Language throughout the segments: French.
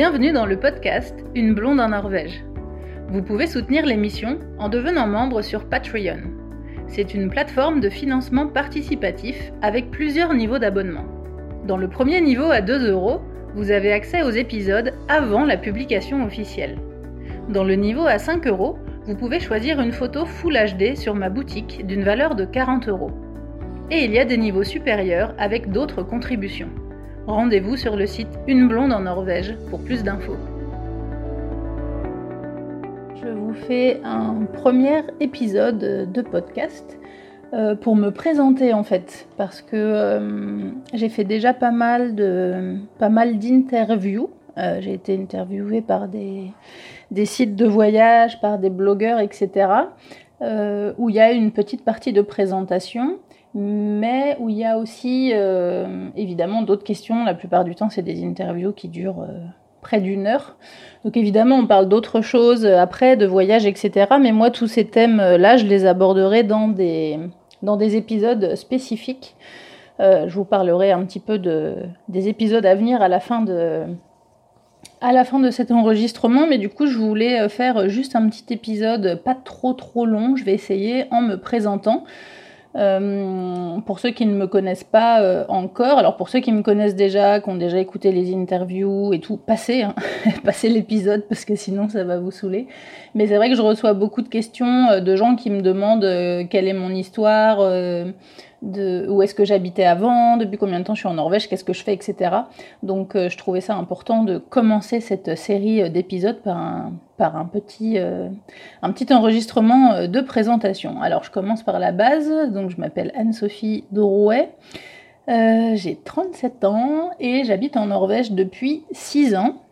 Bienvenue dans le podcast Une blonde en Norvège. Vous pouvez soutenir l'émission en devenant membre sur Patreon. C'est une plateforme de financement participatif avec plusieurs niveaux d'abonnement. Dans le premier niveau à 2 euros, vous avez accès aux épisodes avant la publication officielle. Dans le niveau à 5 euros, vous pouvez choisir une photo Full HD sur ma boutique d'une valeur de 40 euros. Et il y a des niveaux supérieurs avec d'autres contributions. Rendez-vous sur le site Une blonde en Norvège pour plus d'infos. Je vous fais un premier épisode de podcast euh, pour me présenter en fait parce que euh, j'ai fait déjà pas mal d'interviews. Euh, j'ai été interviewée par des, des sites de voyage, par des blogueurs, etc. où il y a une petite partie de présentation mais où il y a aussi euh, évidemment d'autres questions. La plupart du temps, c'est des interviews qui durent euh, près d'une heure. Donc évidemment, on parle d'autres choses après, de voyage, etc. Mais moi, tous ces thèmes-là, je les aborderai dans des, dans des épisodes spécifiques. Euh, je vous parlerai un petit peu de, des épisodes à venir à la fin de, à la fin de cet enregistrement, mais du coup je voulais faire juste un petit épisode pas trop trop long, je vais essayer en me présentant. Euh, pour ceux qui ne me connaissent pas euh, encore, alors pour ceux qui me connaissent déjà, qui ont déjà écouté les interviews et tout, passez, hein, passez l'épisode parce que sinon ça va vous saouler. Mais c'est vrai que je reçois beaucoup de questions euh, de gens qui me demandent quelle est mon histoire, de où est-ce que j'habitais avant, depuis combien de temps je suis en Norvège, qu'est-ce que je fais, etc. Donc je trouvais ça important de commencer cette série d'épisodes par un, euh, petit enregistrement euh, de présentation. Alors je commence par la base, donc je m'appelle Anne-Sophie Dorouet, euh, j'ai 37 ans et j'habite en Norvège depuis 6 ans.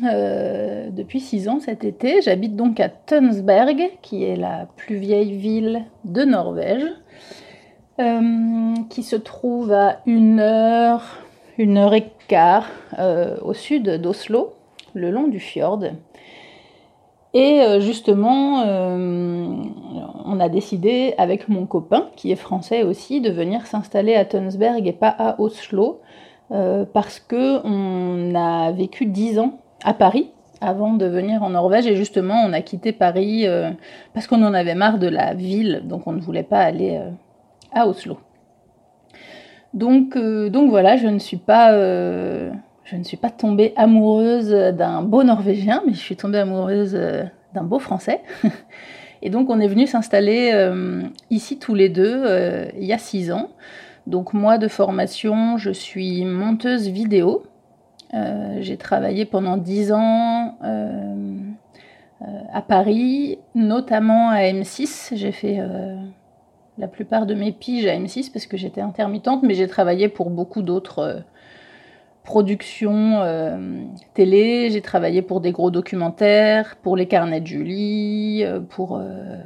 depuis 6 ans cet été, j'habite donc à Tønsberg, qui est la plus vieille ville de Norvège, qui se trouve à une heure, une heure et quart au sud d'Oslo, le long du fjord. Et euh, justement, euh, on a décidé avec mon copain, qui est français aussi, de venir s'installer à Tønsberg et pas à Oslo, euh, parce que on a vécu dix ans à Paris avant de venir en Norvège et justement on a quitté Paris parce qu'on en avait marre de la ville, donc on ne voulait pas aller à Oslo. Donc, donc voilà, je ne suis pas je ne suis pas tombée amoureuse d'un beau Norvégien, mais je suis tombée amoureuse euh, d'un beau Français. Et donc on est venu s'installer euh, ici tous les deux euh, il y a six ans. Donc moi de formation, je suis monteuse vidéo. j'ai travaillé pendant dix ans à Paris, notamment à M6. J'ai fait la plupart de mes piges à M6 parce que j'étais intermittente, mais j'ai travaillé pour beaucoup d'autres production euh, télé, j'ai travaillé pour des gros documentaires, pour les carnets de Julie, euh, pour euh,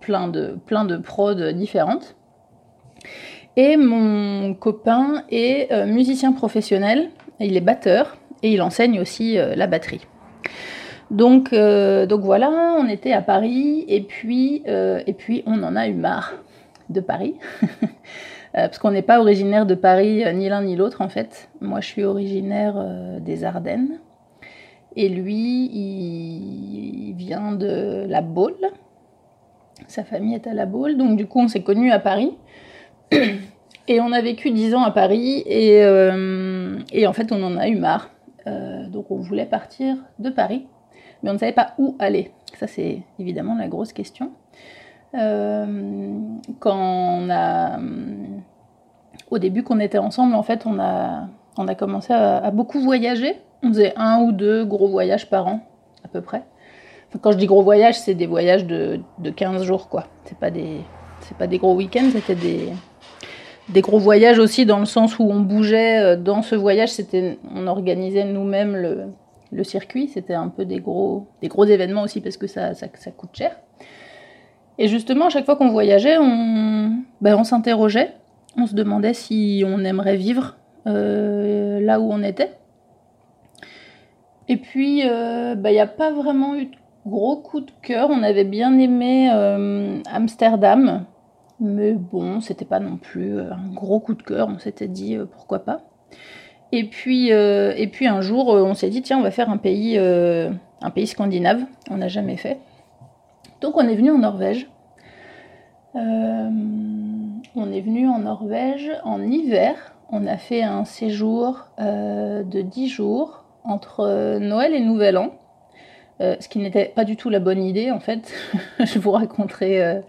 plein, de, plein de prods différentes. Et mon copain est musicien professionnel, il est batteur et il enseigne aussi la batterie. Donc, donc voilà, on était à Paris et puis, et puis on en a eu marre de Paris. Euh, parce qu'on n'est pas originaire de Paris, euh, ni l'un ni l'autre en fait. Moi je suis originaire euh, des Ardennes. Et lui, il vient de la Baule. Sa famille est à la Baule. Donc du coup, on s'est connus à Paris. Et on a vécu dix ans à Paris. Et, en fait, on en a eu marre. donc on voulait partir de Paris. Mais on ne savait pas où aller. Ça, c'est évidemment la grosse question. Euh, quand on a, au début qu'on était ensemble, en fait, on a, on a commencé à, beaucoup voyager. On faisait un ou deux gros voyages par an, à peu près. quand je dis gros voyages, c'est des voyages de, de 15 jours, quoi. C'est pas des, c'est pas des gros week-ends, c'était des, des gros voyages aussi dans le sens où on bougeait euh, dans ce voyage, c'était, on organisait nous-mêmes le, le circuit, c'était un peu des gros, des gros événements aussi parce que ça, ça, coûte cher. Et justement, à chaque fois qu'on voyageait, on, ben, on s'interrogeait, on se demandait si on aimerait vivre euh, là où on était. Et puis, euh, ben, il n'y a pas vraiment eu de gros coup de cœur. On avait bien aimé euh, Amsterdam, mais bon, c'était pas non plus un gros coup de cœur. On s'était dit pourquoi pas. Et puis, euh, et puis un jour, on s'est dit, tiens, on va faire un pays, un pays scandinave. On n'a jamais fait. Donc on est venu en Norvège. on est venu en Norvège en hiver. On a fait un séjour de 10 jours entre Noël et Nouvel An. ce qui n'était pas du tout la bonne idée en fait. Je vous raconterai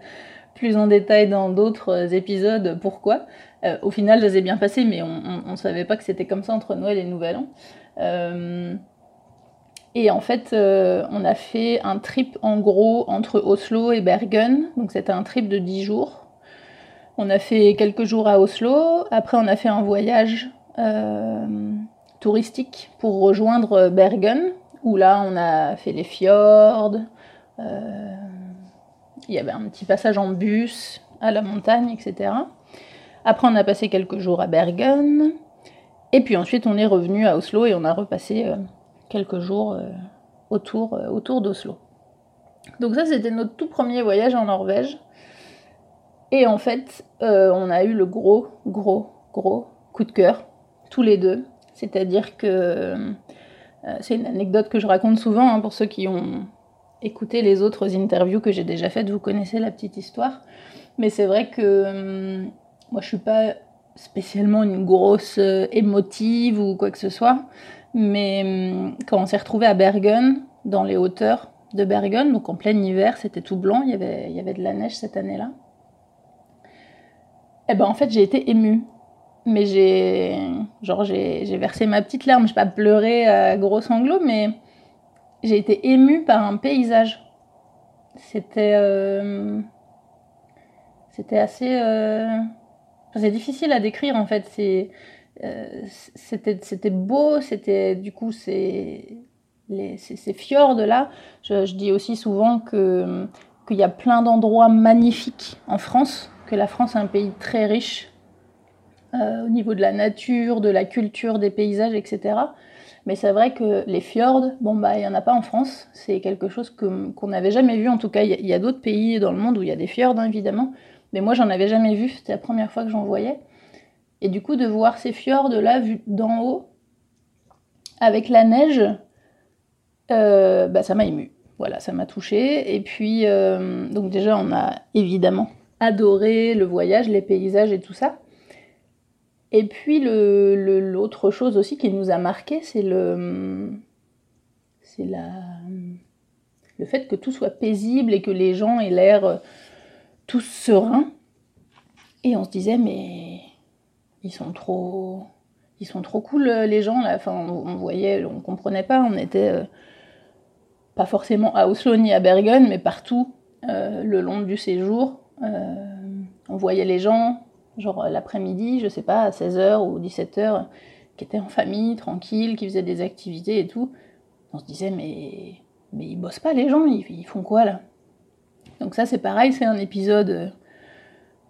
plus en détail dans d'autres épisodes pourquoi. Euh, au final, ça s'est bien passé, mais on ne savait pas que c'était comme ça entre Noël et Nouvel An. Euh, et en fait, euh, on a fait un trip en gros entre Oslo et Bergen. Donc c'était un trip de 10 jours. On a fait quelques jours à Oslo. Après, on a fait un voyage touristique pour rejoindre Bergen, où là, on a fait les fjords. Il y avait un petit passage en bus à la montagne, etc. Après, on a passé quelques jours à Bergen. Et puis ensuite, on est revenu à Oslo et on a repassé euh, quelques jours euh, autour, euh, autour d'Oslo. Donc ça, c'était notre tout premier voyage en Norvège. Et en fait, on a eu le gros, gros, gros coup de cœur, tous les deux. C'est-à-dire que c'est une anecdote que je raconte souvent hein, pour ceux qui ont écouté les autres interviews que j'ai déjà faites. Vous connaissez la petite histoire. Mais c'est vrai que hum, moi, je suis pas spécialement une grosse euh, émotive ou quoi que ce soit, mais hum, quand on s'est retrouvé à Bergen, dans les hauteurs de Bergen, donc en plein hiver, c'était tout blanc, il y avait, il y avait de la neige cette année-là. Eh ben en fait, j'ai été émue. Mais j'ai genre j'ai versé ma petite larme, je pas pleuré à gros sanglots, mais j'ai été émue par un paysage. C'était euh, c'était assez euh, c'est difficile à décrire en fait. Euh, c'était, c'était beau, c'était du coup c'est les, ces, fjords là. Je, dis aussi souvent que qu'il y a plein d'endroits magnifiques en France, que la France est un pays très riche euh, au niveau de la nature, de la culture, des paysages, etc. Mais c'est vrai que les fjords, bon bah il y en a pas en France. C'est quelque chose qu'on n'avait jamais vu. En tout cas, il y, a, d'autres pays dans le monde où il y a des fjords hein, évidemment. Mais moi, j'en avais jamais vu, c'était la première fois que j'en voyais. Et du coup, de voir ces fjords là, vus d'en haut, avec la neige, euh, bah, ça m'a ému. Voilà, ça m'a touché. Et puis, euh, donc déjà, on a évidemment adoré le voyage, les paysages et tout ça. Et puis, l'autre chose aussi qui nous a marqué, c'est le, c'est la, le fait que tout soit paisible et que les gens aient l'air tous sereins. Et on se disait, mais ils sont trop, ils sont trop cool les gens là. Enfin, on, voyait, on comprenait pas. On était euh, pas forcément à Oslo ni à Bergen, mais partout euh, le long du séjour. Euh, on voyait les gens, genre l'après-midi, je sais pas, à 16h ou 17h, qui étaient en famille, tranquilles, qui faisaient des activités et tout. On se disait, mais, mais ils bossent pas les gens, ils font quoi là? Donc ça c'est pareil, c'est un épisode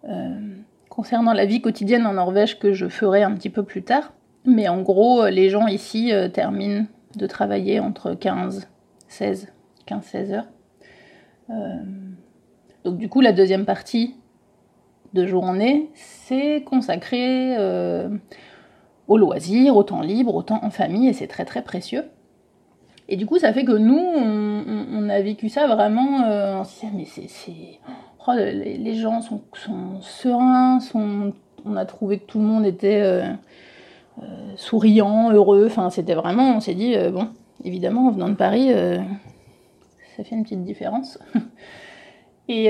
euh, concernant la vie quotidienne en Norvège que je ferai un petit peu plus tard. Mais en gros, les gens ici euh, terminent de travailler entre 15, 16, 15-16 heures. Euh, donc du coup, la deuxième partie de journée, c'est consacré au loisir, au temps libre, au temps en famille, et c'est très très précieux. Et du coup, ça fait que nous, on, a vécu ça vraiment. Euh, on se mais c'est. Oh, les, gens sont, sereins, sont, on a trouvé que tout le monde était euh, euh, souriant, heureux. Enfin, c'était vraiment. On s'est dit, bon, évidemment, en venant de Paris, ça fait une petite différence. Et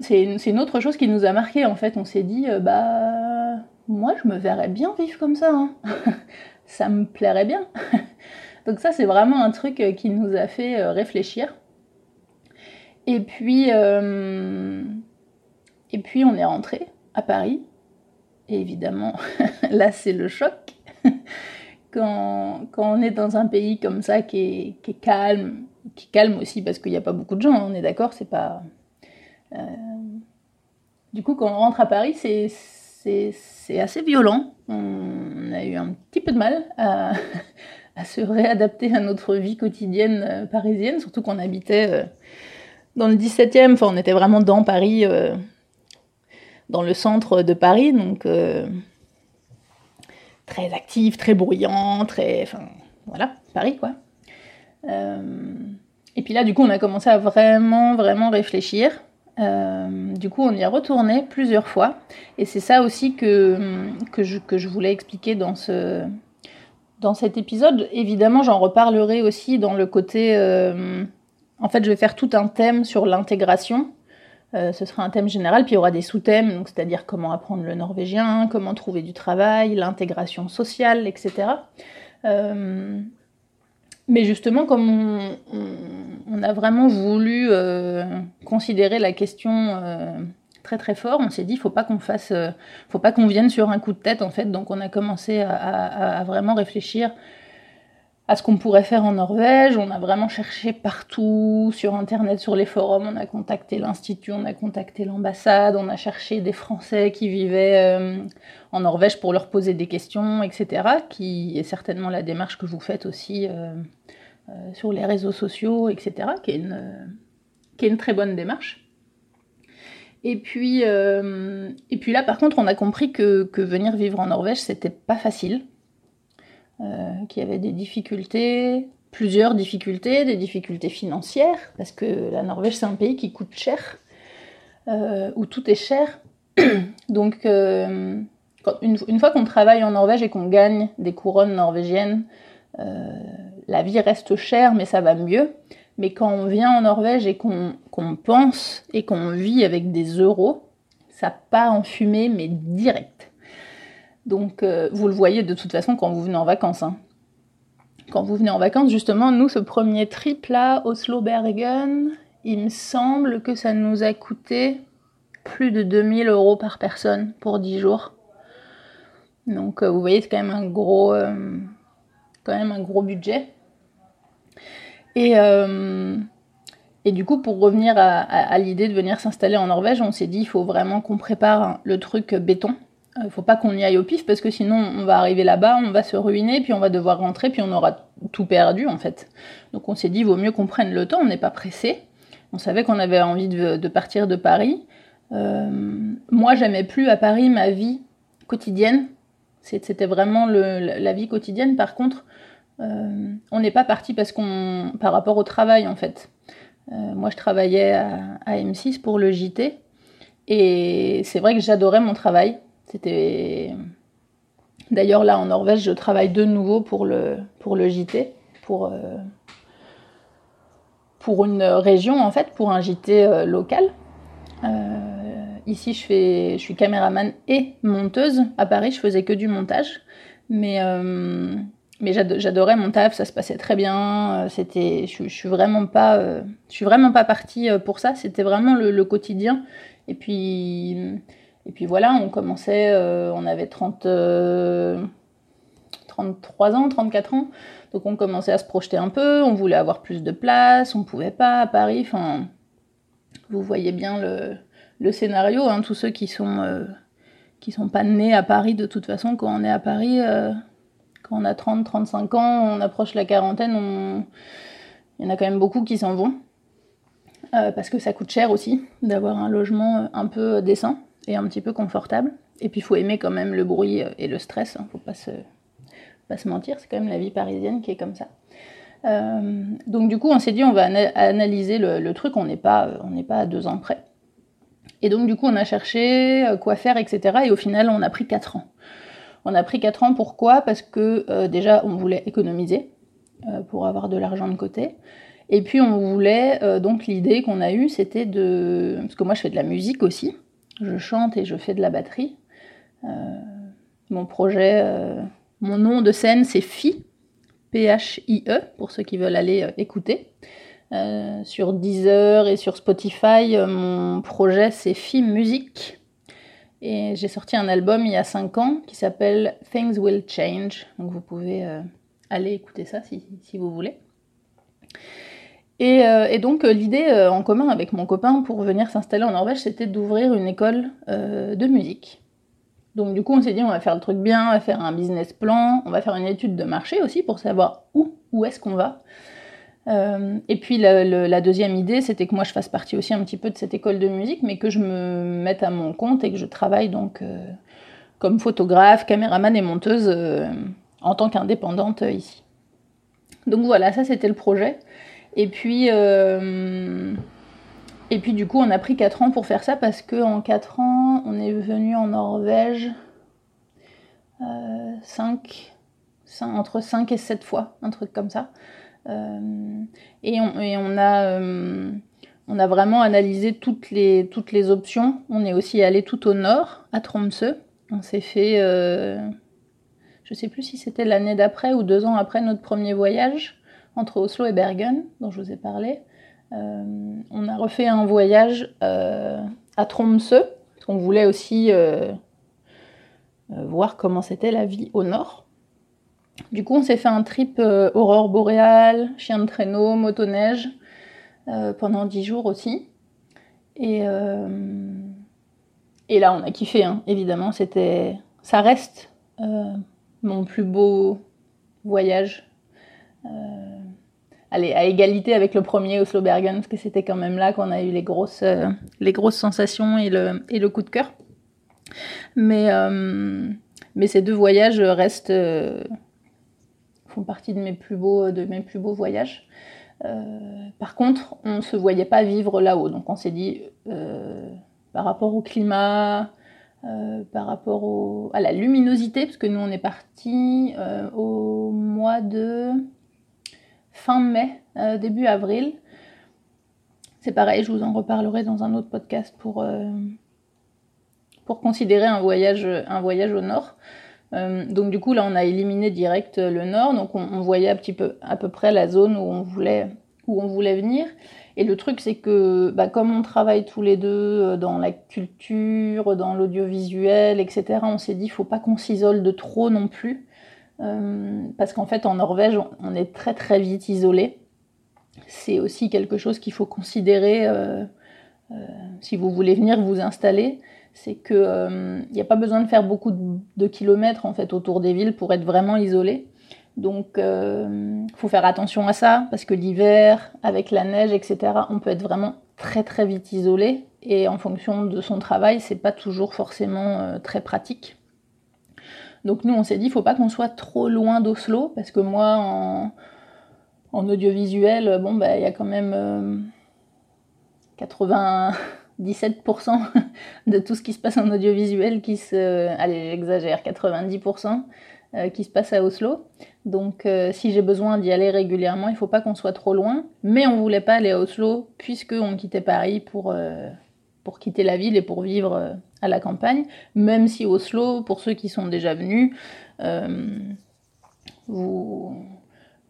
c'est une, autre chose qui nous a marqué en fait. On s'est dit, bah, moi, je me verrais bien vivre comme ça. Hein. ça me plairait bien. Donc ça, c'est vraiment un truc euh, qui nous a fait euh, réfléchir. Et puis, euh, et puis on est rentré à Paris. Et évidemment, là, c'est le choc. Quand, quand, on est dans un pays comme ça qui est, qui est calme, qui est calme aussi parce qu'il n'y a pas beaucoup de gens, hein, on est d'accord, c'est pas. Du coup, quand on rentre à Paris, c'est assez violent. On a eu un petit peu de mal à, se réadapter à notre vie quotidienne euh, parisienne, surtout qu'on habitait euh, dans le 17e, enfin on était vraiment dans Paris, euh, dans le centre de Paris, donc très actif, très bruyant, très, enfin voilà, Paris quoi. et puis là, du coup, on a commencé à vraiment, vraiment réfléchir. Du coup, on y a retourné plusieurs fois. Et c'est ça aussi que, que, je, que je voulais expliquer dans, ce, dans cet épisode. Évidemment, j'en reparlerai aussi dans le côté... en fait, je vais faire tout un thème sur l'intégration euh, ce sera un thème général, puis il y aura des sous-thèmes, c'est-à-dire comment apprendre le norvégien, comment trouver du travail, l'intégration sociale, etc. Euh, mais justement, comme on, a vraiment voulu euh, considérer la question très très fort, on s'est dit, faut pas qu'on fasse, faut pas qu'on vienne sur un coup de tête en fait. Donc on a commencé à vraiment réfléchir à ce qu'on pourrait faire en Norvège. On a vraiment cherché partout, sur Internet, sur les forums. On a contacté l'Institut, on a contacté l'ambassade, on a cherché des Français qui vivaient euh, en Norvège pour leur poser des questions, etc. Qui est certainement la démarche que vous faites aussi euh, euh, sur les réseaux sociaux, etc. Qui est une, qui est une très bonne démarche. Et puis, et puis là, par contre, on a compris que, que venir vivre en Norvège, c'était pas facile euh, qui avait des difficultés, plusieurs difficultés, des difficultés financières, parce que la Norvège c'est un pays qui coûte cher, euh, où tout est cher. Donc euh, une, fois qu'on travaille en Norvège et qu'on gagne des couronnes norvégiennes, la vie reste chère, mais ça va mieux. Mais quand on vient en Norvège et qu'on pense et qu'on vit avec des euros, ça part en fumée, mais direct. Donc euh, vous le voyez de toute façon quand vous venez en vacances. Hein. Quand vous venez en vacances, justement, nous, ce premier trip là, Oslo-Bergen, il me semble que ça nous a coûté plus de 2000 euros par personne pour 10 jours. Donc euh, vous voyez, c'est quand euh, quand même un gros budget. Et, et du coup, pour revenir à, à l'idée de venir s'installer en Norvège, on s'est dit il faut vraiment qu'on prépare le truc béton il euh, faut pas qu'on y aille au pif parce que sinon on va arriver là-bas, on va se ruiner, puis on va devoir rentrer, puis on aura tout perdu en fait. Donc on s'est dit, vaut mieux qu'on prenne le temps, on n'est pas pressé. On savait qu'on avait envie de, partir de Paris. Euh, moi, j'aimais plus à Paris ma vie quotidienne. C'était vraiment la vie quotidienne. Par contre, euh, on n'est pas parti parce qu'on, par rapport au travail en fait. moi, je travaillais à M6 pour le JT. Et c'est vrai que j'adorais mon travail. C'était. D'ailleurs, là en Norvège, je travaille de nouveau pour le, pour JT, pour, euh, pour une région en fait, pour un JT euh, local. Euh, ici, je, fais, je suis caméraman et monteuse. À Paris, je faisais que du montage. Mais, mais j'adorais mon taf, ça se passait très bien. C'était, je, je suis vraiment pas, je suis vraiment pas partie pour ça. C'était vraiment le, quotidien. Et puis et puis voilà, on commençait, euh, on avait 30, 33 euh, ans, 34 ans, donc on commençait à se projeter un peu, on voulait avoir plus de place, on pouvait pas à Paris, enfin, vous voyez bien le, scénario, hein, tous ceux qui sont, euh, qui sont pas nés à Paris de toute façon, quand on est à Paris, quand on a 30, 35 ans, on approche la quarantaine, il y en a quand même beaucoup qui s'en vont. parce que ça coûte cher aussi d'avoir un logement un peu décent et un petit peu confortable. Et puis il faut aimer quand même le bruit et le stress, hein, faut pas se, mentir, c'est quand même la vie parisienne qui est comme ça. Euh, donc du coup on s'est dit on va analyser le, truc, on n'est pas, à deux ans près. Et donc du coup on a cherché euh, quoi faire, etc. Et au final on a pris quatre ans. On a pris quatre ans pourquoi? Parce que euh, déjà on voulait économiser pour avoir de l'argent de côté. Et puis on voulait, donc l'idée qu'on a eue c'était de... Parce que moi je fais de la musique aussi, je chante et je fais de la batterie. Euh, mon projet, euh, mon nom de scène, c'est Phi, P-H-I-E, pour ceux qui veulent aller euh, écouter. sur Deezer et sur Spotify, mon projet, c'est Phi Music. Et j'ai sorti un album il y a 5 ans qui s'appelle Things Will Change. Donc vous pouvez aller écouter ça si, vous voulez. Euh, et, donc euh, l'idée euh, en commun avec mon copain pour venir s'installer en Norvège, c'était d'ouvrir une école de musique. Donc du coup on s'est dit on va faire le truc bien, on va faire un business plan, on va faire une étude de marché aussi pour savoir où, où est-ce qu'on va. Et puis la, deuxième idée, c'était que moi je fasse partie aussi un petit peu de cette école de musique, mais que je me mette à mon compte et que je travaille donc comme photographe, caméraman et monteuse en tant qu'indépendante ici. Donc voilà, ça c'était le projet. Et puis, et puis du coup, on a pris 4 ans pour faire ça parce qu'en 4 ans, on est venu en Norvège 5, entre 5 et 7 fois, un truc comme ça. Euh, et, on, a, euh, on a vraiment analysé toutes les, options. On est aussi allé tout au nord, à Tromsø. On s'est fait, euh, je sais plus si c'était l'année d'après ou deux ans après notre premier voyage entre Oslo et Bergen, dont je vous ai parlé. on a refait un voyage à Tromsø, parce qu'on voulait aussi voir comment c'était la vie au nord. Du coup, on s'est fait un trip euh, aurore boréale, chien de traîneau, motoneige, euh, pendant dix jours aussi. Et, euh, et là, on a kiffé, hein. évidemment. C'était, ça reste mon plus beau voyage. allez, à égalité avec le premier Oslo Bergen, parce que c'était quand même là qu'on a eu les grosses, sensations et le, coup de cœur. Mais ces deux voyages restent font partie de mes plus beaux, de mes plus beaux voyages. Euh, par contre, on ne se voyait pas vivre là-haut. Donc on s'est dit, euh, par rapport au climat, euh, par rapport à la luminosité, parce que nous on est parti au mois de fin mai, début avril. C'est pareil, je vous en reparlerai dans un autre podcast pour, pour considérer un voyage, un voyage au nord. Euh, donc du coup là on a éliminé direct euh, le nord, donc on, voyait un petit peu à peu près la zone où on voulait où on voulait venir. Et le truc c'est que bah, comme on travaille tous les deux euh, dans la culture, dans l'audiovisuel, etc. On s'est dit faut pas qu'on s'isole de trop non plus, parce qu'en fait en Norvège on est très très vite isolé. C'est aussi quelque chose qu'il faut considérer si vous voulez venir vous installer c'est qu'il n'y euh, a pas besoin de faire beaucoup de, kilomètres en fait autour des villes pour être vraiment isolé. Donc, il euh, faut faire attention à ça parce que l'hiver, avec la neige, etc., on peut être vraiment très très vite isolé et en fonction de son travail, c'est pas toujours forcément euh, très pratique. Donc nous, on s'est dit, faut pas qu'on soit trop loin d'Oslo parce que moi, en, audiovisuel, bon, bah, il y a quand même 80 17% de tout ce qui se passe en audiovisuel qui se... Allez, j'exagère, 90% euh, qui se passe à Oslo. Donc euh, si j'ai besoin d'y aller régulièrement, il ne faut pas qu'on soit trop loin. Mais on ne voulait pas aller à Oslo puisqu'on quittait Paris pour, euh, pour quitter la ville et pour vivre à la campagne. Même si Oslo, pour ceux qui sont déjà venus, vous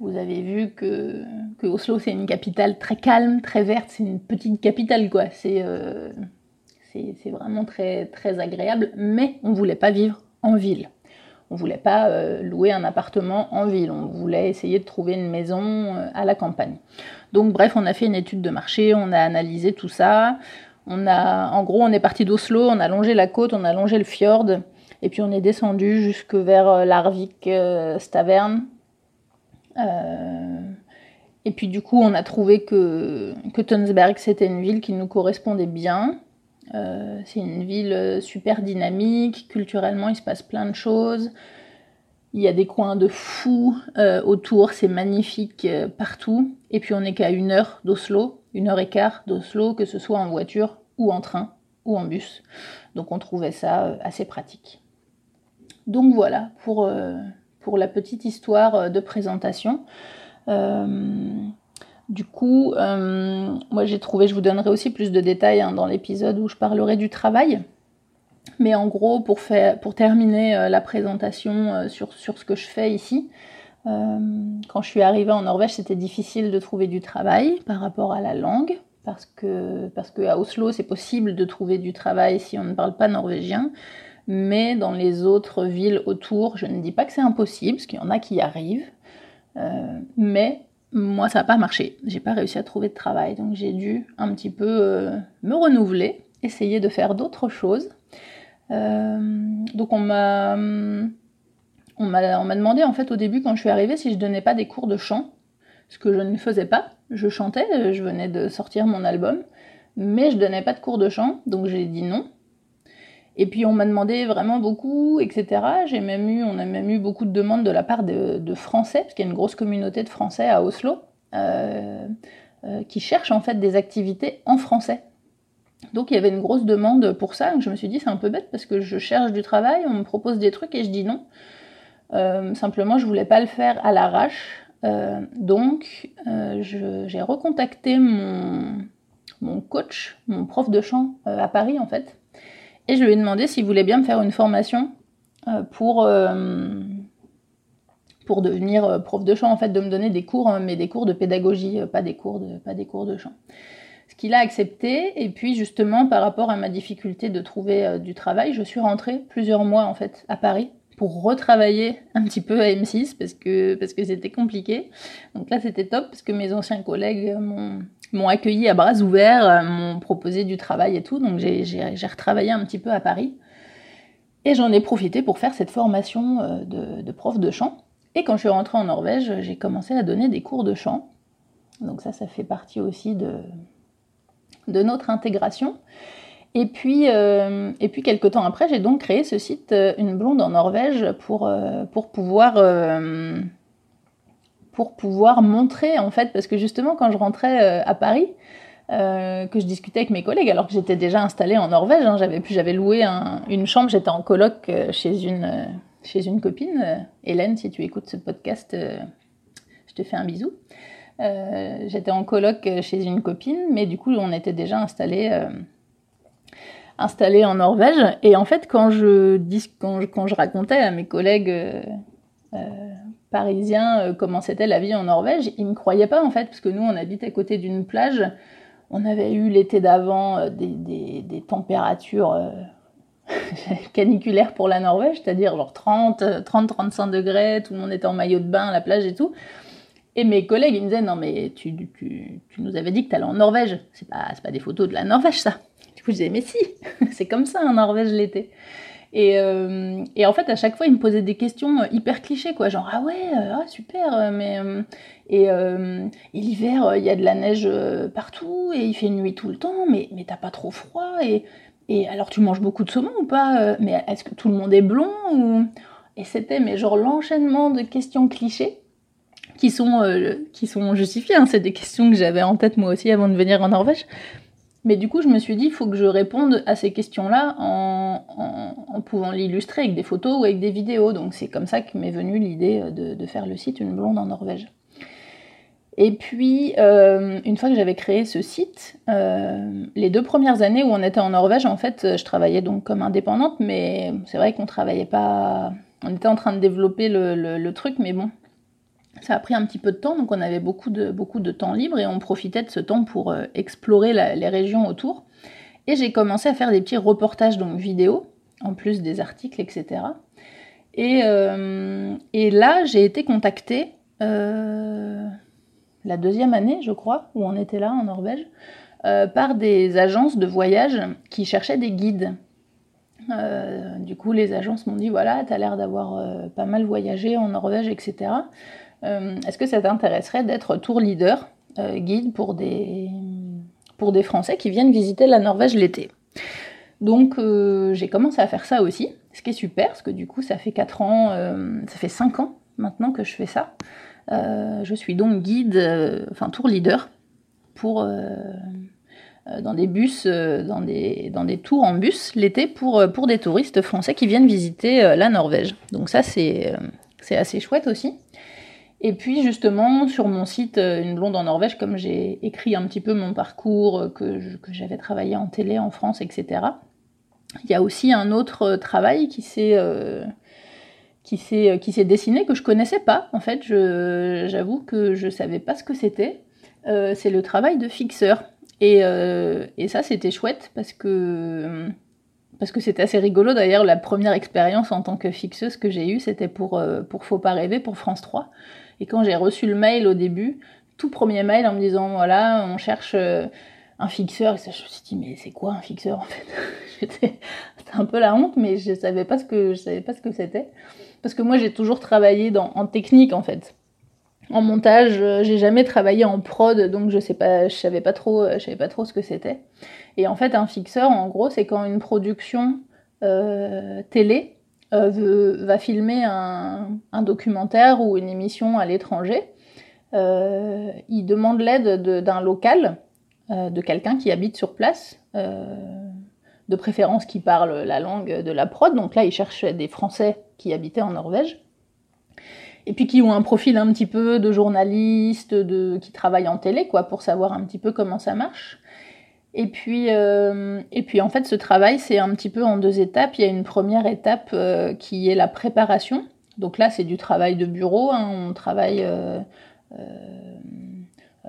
vous avez vu que, Oslo, c'est une capitale très calme, très verte, c'est une petite capitale, quoi. C'est euh, vraiment très, très agréable, mais on ne voulait pas vivre en ville. On ne voulait pas euh, louer un appartement en ville, on voulait essayer de trouver une maison euh, à la campagne. Donc bref, on a fait une étude de marché, on a analysé tout ça. On a, en gros, on est parti d'Oslo, on a longé la côte, on a longé le fjord, et puis on est descendu jusque vers Larvik, Stavern, euh, et puis du coup, on a trouvé que, que Tønsberg, c'était une ville qui nous correspondait bien. Euh, c'est une ville super dynamique, culturellement, il se passe plein de choses. Il y a des coins de fous euh, autour, c'est magnifique partout. Et puis on n'est qu'à une heure d'Oslo, une heure et quart d'Oslo, que ce soit en voiture ou en train ou en bus. Donc on trouvait ça assez pratique. Donc voilà pour pour la petite histoire euh, de présentation. Euh, du coup, euh, moi j'ai trouvé, je vous donnerai aussi plus de détails hein, dans l'épisode où je parlerai du travail. Mais en gros, pour, faire, pour terminer la présentation sur, ce que je fais ici, quand je suis arrivée en Norvège, c'était difficile de trouver du travail par rapport à la langue, parce que, parce que Oslo, c'est possible de trouver du travail si on ne parle pas norvégien mais dans les autres villes autour, je ne dis pas que c'est impossible, parce qu'il y en a qui y arrivent, euh, mais moi ça n'a pas marché. J'ai pas réussi à trouver de travail, donc j'ai dû un petit peu euh, me renouveler, essayer de faire d'autres choses. Euh, donc on m'a on m'a demandé en fait au début quand je suis arrivée si je donnais pas des cours de chant, ce que je ne faisais pas. Je chantais, je venais de sortir mon album, mais je donnais pas de cours de chant, donc j'ai dit non. Et puis on m'a demandé vraiment beaucoup, etc. J'ai même eu, on a même eu beaucoup de demandes de la part de, Français, parce qu'il y a une grosse communauté de Français à Oslo, euh, euh, qui cherchent en fait des activités en français. Donc il y avait une grosse demande pour ça, je me suis dit c'est un peu bête parce que je cherche du travail, on me propose des trucs et je dis non. Euh, simplement je voulais pas le faire à l'arrache. donc j'ai recontacté mon coach, mon prof de chant à Paris en fait, et je lui ai demandé s'il voulait bien me faire une formation euh, pour, euh, pour devenir euh, prof de chant, en fait, de me donner des cours, hein, mais des cours de pédagogie, pas des cours de, pas des cours de chant. Ce qu'il a accepté, et puis justement, par rapport à ma difficulté de trouver du travail, je suis rentrée plusieurs mois, en fait, à Paris pour retravailler un petit peu à M6 parce que parce que c'était compliqué. Donc là c'était top parce que mes anciens collègues m'ont m'ont accueilli à bras ouverts, euh, m'ont proposé du travail et tout. Donc j'ai retravaillé un petit peu à Paris. Et j'en ai profité pour faire cette formation euh, de, prof de chant. Et quand je suis rentrée en Norvège, j'ai commencé à donner des cours de chant. Donc ça, ça fait partie aussi de, de notre intégration. Et puis, euh, et puis quelques temps après, j'ai donc créé ce site Une blonde en Norvège pour, pour pouvoir pour pouvoir montrer en fait, parce que justement quand je rentrais euh, à Paris, euh, que je discutais avec mes collègues, alors que j'étais déjà installée en Norvège, hein, j'avais j'avais loué une chambre, j'étais en coloc euh, chez une chez une copine, Hélène, si tu écoutes ce podcast, je te fais un bisou. j'étais en coloc chez une copine, mais du coup on était déjà installé installé en Norvège. Et en fait, quand je, racontais à mes collègues parisien euh, comment c'était la vie en Norvège, ils me croyaient pas en fait, parce que nous on habite à côté d'une plage. On avait eu l'été d'avant euh, des, températures euh, caniculaires pour la Norvège, c'est-à-dire genre 30, 30-35 degrés, tout le monde était en maillot de bain à la plage et tout. Et mes collègues, ils me disaient, non mais tu, tu, nous avais dit que tu allais en Norvège. C'est pas, pas des photos de la Norvège ça. Du coup je disais, mais si, c'est comme ça en Norvège l'été. Euh, et, en fait, à chaque fois, il me posait des questions euh, hyper clichés, quoi. Genre, ah ouais, euh, ah, super, mais. et, l'hiver, il y a de la neige partout, et il fait nuit tout le temps, mais, mais t'as pas trop froid, et, et alors tu manges beaucoup de saumon ou pas Mais est-ce que tout le monde est blond ou... Et c'était, mais genre, l'enchaînement de questions clichés qui sont, qui sont justifiées. Hein. C'est des questions que j'avais en tête moi aussi avant de venir en Norvège. Mais du coup, je me suis dit, il faut que je réponde à ces questions-là en, pouvant l'illustrer avec des photos ou avec des vidéos. Donc c'est comme ça que m'est venue l'idée de, faire le site Une blonde en Norvège. Et puis, euh, une fois que j'avais créé ce site, euh, les deux premières années où on était en Norvège, en fait, je travaillais donc comme indépendante, mais c'est vrai qu'on travaillait pas. On était en train de développer le truc, mais bon, ça a pris un petit peu de temps, donc on avait beaucoup de, beaucoup de temps libre et on profitait de ce temps pour euh, explorer les régions autour. Et j'ai commencé à faire des petits reportages donc vidéo, en plus des articles, etc. Et, euh, et là, j'ai été contactée euh, la deuxième année, je crois, où on était là en Norvège, par des agences de voyage qui cherchaient des guides. du coup, les agences m'ont dit voilà, tu as l'air d'avoir pas mal voyagé en Norvège, etc. Euh, est-ce que ça t'intéresserait d'être tour leader, euh, guide pour des, Français qui viennent visiter la Norvège l'été? Donc euh, j'ai commencé à faire ça aussi, ce qui est super, parce que du coup ça fait 4 ans, ça fait 5 ans maintenant que je fais ça. je suis donc guide, enfin tour leader, pour, dans des bus, dans, des, tours en bus l'été pour des touristes français qui viennent visiter la Norvège. Donc ça c'est assez chouette aussi. Et puis justement, sur mon site euh, Une blonde en Norvège, comme j'ai écrit un petit peu mon parcours, euh, que, j'avais travaillé en télé en France, etc., il y a aussi un autre euh, travail qui s'est s'est qui s'est dessiné que je connaissais pas. En fait, j'avoue que je savais pas ce que c'était. c'est le travail de fixeur. Et, et ça, c'était chouette parce que parce que c'était assez rigolo. D'ailleurs, la première expérience en tant que fixeuse que j'ai eue, c'était pour, pour Faut pas rêver, pour France 3. Et quand j'ai reçu le mail au début, tout premier mail en me disant voilà, on cherche euh, un fixeur, je me suis dit mais c'est quoi un fixeur en fait? C'était un peu la honte, mais je savais pas ce que je savais pas ce que c'était parce que moi j'ai toujours travaillé en technique en fait. En montage, euh, j'ai jamais travaillé en prod, donc je sais pas, je savais pas trop, je savais pas trop ce que c'était. Et en fait, un fixeur, en gros, c'est quand une production télé va filmer un, documentaire ou une émission à l'étranger, il demande l'aide d'un local, de quelqu'un qui habite sur place, de préférence qui parle la langue de la prod. Donc là, il cherche des Français qui habitaient en Norvège et puis qui ont un profil un petit peu de journaliste, de qui travaillent en télé, quoi, pour savoir un petit peu comment ça marche. Et puis, euh, et puis en fait, ce travail, c'est un petit peu en deux étapes. Il y a une première étape euh, qui est la préparation. Donc là, c'est du travail de bureau. Hein. On travaille euh,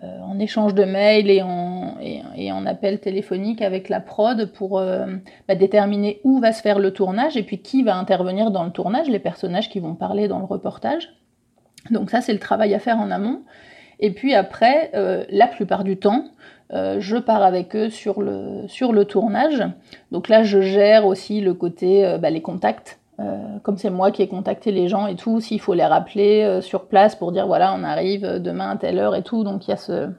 en échange de mails et en, et, en appel téléphonique avec la prod pour bah, déterminer où va se faire le tournage et puis qui va intervenir dans le tournage, les personnages qui vont parler dans le reportage. Donc ça, c'est le travail à faire en amont. Et puis après, la plupart du temps, euh, je pars avec eux sur le, sur le tournage. Donc là, je gère aussi le côté, euh, bah, les contacts. comme c'est moi qui ai contacté les gens et tout, s'il faut les rappeler sur place pour dire voilà, on arrive demain à telle heure et tout. Donc il y a ce,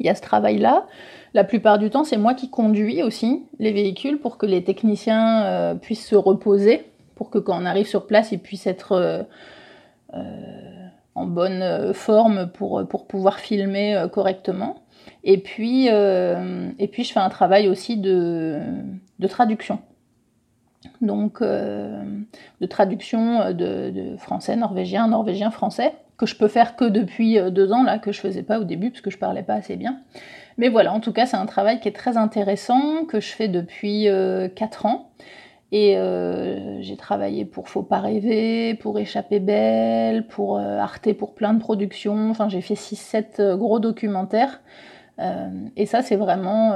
ce travail-là. La plupart du temps, c'est moi qui conduis aussi les véhicules pour que les techniciens puissent se reposer, pour que quand on arrive sur place, ils puissent être en bonne euh, forme pour, euh, pour pouvoir filmer euh, correctement. Et puis, et puis je fais un travail aussi de, de traduction. Donc de traduction de, français, norvégien, norvégien, français, que je peux faire que depuis deux ans, là, que je faisais pas au début, parce que je parlais pas assez bien. Mais voilà, en tout cas, c'est un travail qui est très intéressant, que je fais depuis quatre ans. Et euh, j'ai travaillé pour Faut pas rêver, pour Échapper belle, pour euh, Arte, pour plein de productions. Enfin, j'ai fait 6-7 euh, gros documentaires. Et ça, c'est vraiment,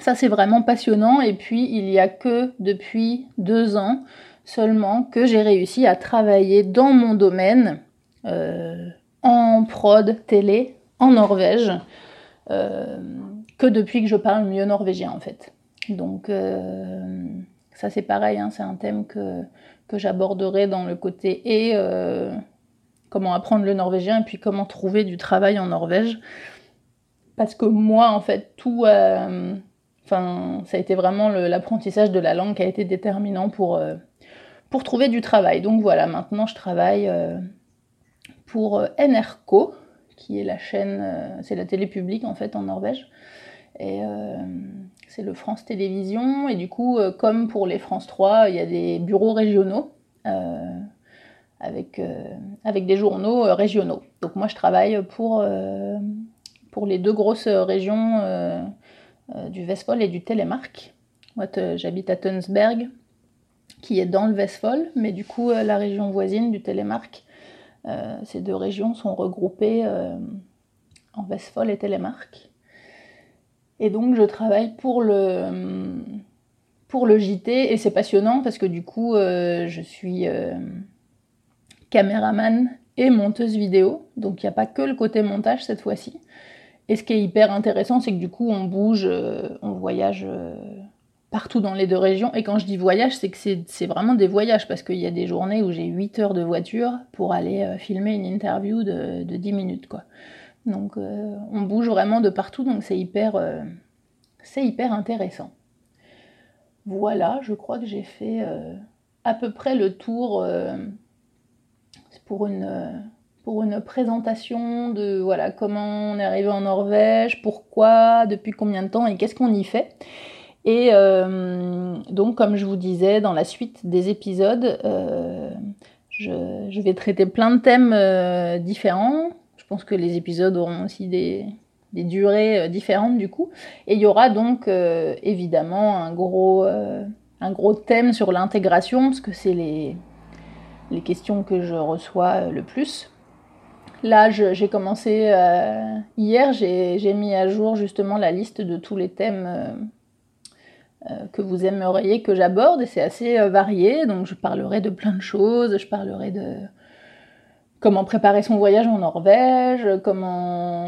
c'est vraiment passionnant. Et puis, il y a que depuis deux ans seulement que j'ai réussi à travailler dans mon domaine en prod télé en Norvège. que depuis que je parle mieux norvégien en fait. Donc euh, ça c'est pareil, hein, c'est un thème que, que j'aborderai dans le côté et euh, comment apprendre le norvégien et puis comment trouver du travail en Norvège. Parce que moi en fait tout... Euh, enfin, ça a été vraiment l'apprentissage de la langue qui a été déterminant pour, pour trouver du travail. Donc voilà, maintenant je travaille pour NRK, qui est la chaîne, c'est la télé publique en fait en Norvège. Et c'est le France Télévisions. Et du coup, euh, comme pour les France 3, il y a des bureaux régionaux euh, avec, euh, avec des journaux régionaux. Donc moi, je travaille pour, pour les deux grosses régions du Vestfold et du Telemark. Moi, j'habite à Tunsberg, qui est dans le Vestfold, mais du coup, la région voisine du Telemark, ces deux régions sont regroupées en Vestfold et Telemark. Et donc je travaille pour le, pour le JT et c'est passionnant parce que du coup euh, je suis euh, caméraman et monteuse vidéo. Donc il n'y a pas que le côté montage cette fois-ci. Et ce qui est hyper intéressant, c'est que du coup on bouge, euh, on voyage partout dans les deux régions. Et quand je dis voyage, c'est que c'est vraiment des voyages parce qu'il y a des journées où j'ai 8 heures de voiture pour aller filmer une interview de, de 10 minutes. quoi. Donc euh, on bouge vraiment de partout, donc c'est hyper, euh, c'est hyper intéressant. Voilà, je crois que j'ai fait euh, à peu près le tour pour une, pour une présentation de voilà comment on est arrivé en Norvège, pourquoi, depuis combien de temps et qu'est-ce qu'on y fait. Et donc, comme je vous disais, dans la suite des épisodes, je, je, vais traiter plein de thèmes différents je pense que les épisodes auront aussi des, durées euh, différentes du coup. Et il y aura donc euh, évidemment un gros, euh, un gros thème sur l'intégration, parce que c'est les, les questions que je reçois le plus. Là, j'ai commencé hier, j'ai mis à jour justement la liste de tous les thèmes que vous aimeriez que j'aborde, et c'est assez varié, donc je parlerai de plein de choses, je parlerai de comment préparer son voyage en Norvège, comment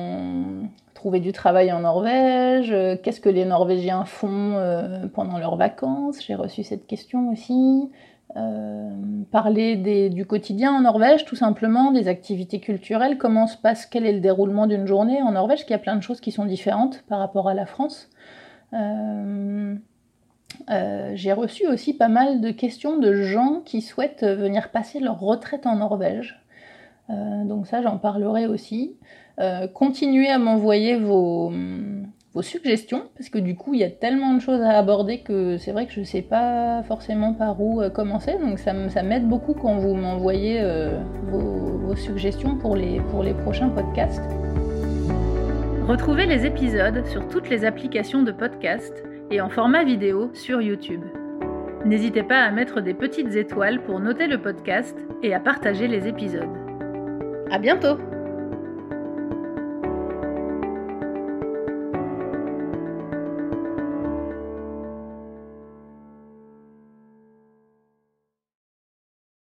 trouver du travail en Norvège, qu'est-ce que les Norvégiens font euh, pendant leurs vacances, j'ai reçu cette question aussi. Euh, parler du quotidien en Norvège, tout simplement, des activités culturelles, comment se passe, quel est le déroulement d'une journée en Norvège, qu'il y a plein de choses qui sont différentes par rapport à la France. Euh, j'ai reçu aussi pas mal de questions de gens qui souhaitent venir passer leur retraite en Norvège. donc ça, j'en parlerai aussi. continuez à m'envoyer vos, vos suggestions, parce que du coup, il y a tellement de choses à aborder que c'est vrai que je ne sais pas forcément par où euh, commencer. Donc ça, m'aide beaucoup quand vous m'envoyez euh, vos, suggestions pour les, pour les prochains podcasts. Retrouvez les épisodes sur toutes les applications de podcast et en format vidéo sur YouTube. N'hésitez pas à mettre des petites étoiles pour noter le podcast et à partager les épisodes. À bientôt!